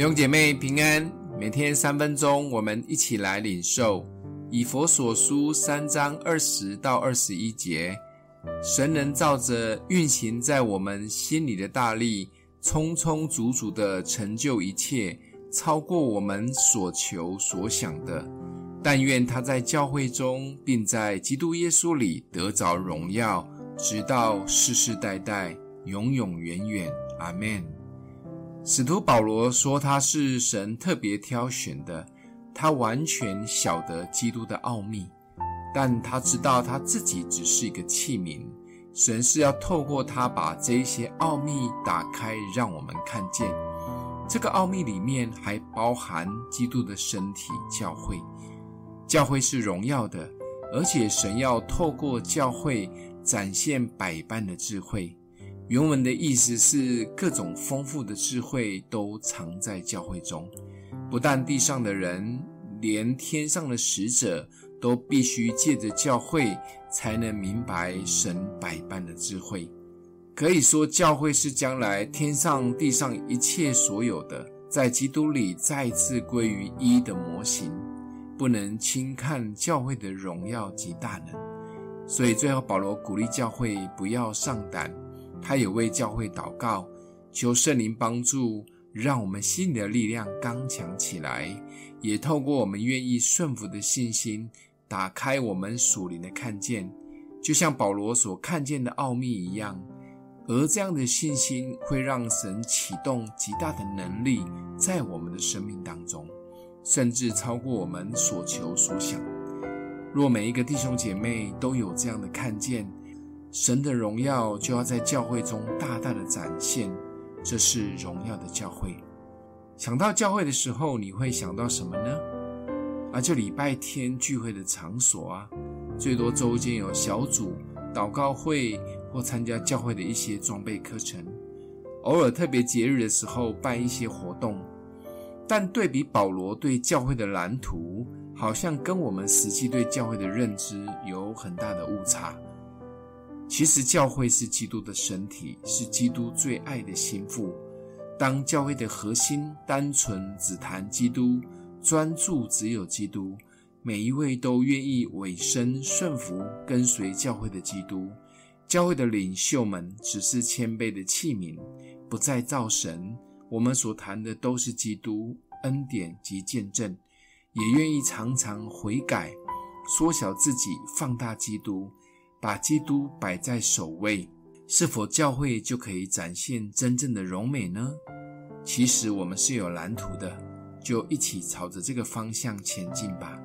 弟兄姐妹平安，每天三分钟，我们一起来领受以佛所书三章二十到二十一节。神能照着运行在我们心里的大力，充充足足的成就一切，超过我们所求所想的。但愿他在教会中，并在基督耶稣里得着荣耀，直到世世代代，永永远远。阿门。使徒保罗说：“他是神特别挑选的，他完全晓得基督的奥秘，但他知道他自己只是一个器皿。神是要透过他把这些奥秘打开，让我们看见。这个奥秘里面还包含基督的身体——教会。教会是荣耀的，而且神要透过教会展现百般的智慧。”原文的意思是，各种丰富的智慧都藏在教会中。不但地上的人，连天上的使者都必须借着教会，才能明白神百般的智慧。可以说，教会是将来天上地上一切所有的，在基督里再次归于一的模型。不能轻看教会的荣耀及大能。所以，最后保罗鼓励教会不要上胆。他也为教会祷告，求圣灵帮助，让我们心里的力量刚强起来，也透过我们愿意顺服的信心，打开我们属灵的看见，就像保罗所看见的奥秘一样。而这样的信心会让神启动极大的能力在我们的生命当中，甚至超过我们所求所想。若每一个弟兄姐妹都有这样的看见，神的荣耀就要在教会中大大的展现，这是荣耀的教会。想到教会的时候，你会想到什么呢？啊，就礼拜天聚会的场所啊，最多周间有小组、祷告会或参加教会的一些装备课程，偶尔特别节日的时候办一些活动。但对比保罗对教会的蓝图，好像跟我们实际对教会的认知有很大的误差。其实教会是基督的身体，是基督最爱的心腹。当教会的核心单纯只谈基督，专注只有基督，每一位都愿意委身顺服跟随教会的基督。教会的领袖们只是谦卑的器皿，不再造神。我们所谈的都是基督恩典及见证，也愿意常常悔改，缩小自己，放大基督。把基督摆在首位，是否教会就可以展现真正的荣美呢？其实我们是有蓝图的，就一起朝着这个方向前进吧。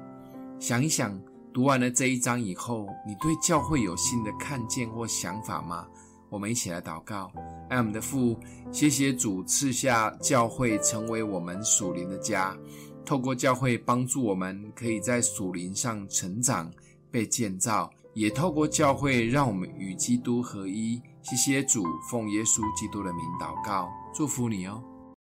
想一想，读完了这一章以后，你对教会有新的看见或想法吗？我们一起来祷告。爱我们的父，谢谢主赐下教会成为我们属灵的家，透过教会帮助我们可以在属灵上成长、被建造。也透过教会，让我们与基督合一。谢谢主，奉耶稣基督的名祷告，祝福你哦。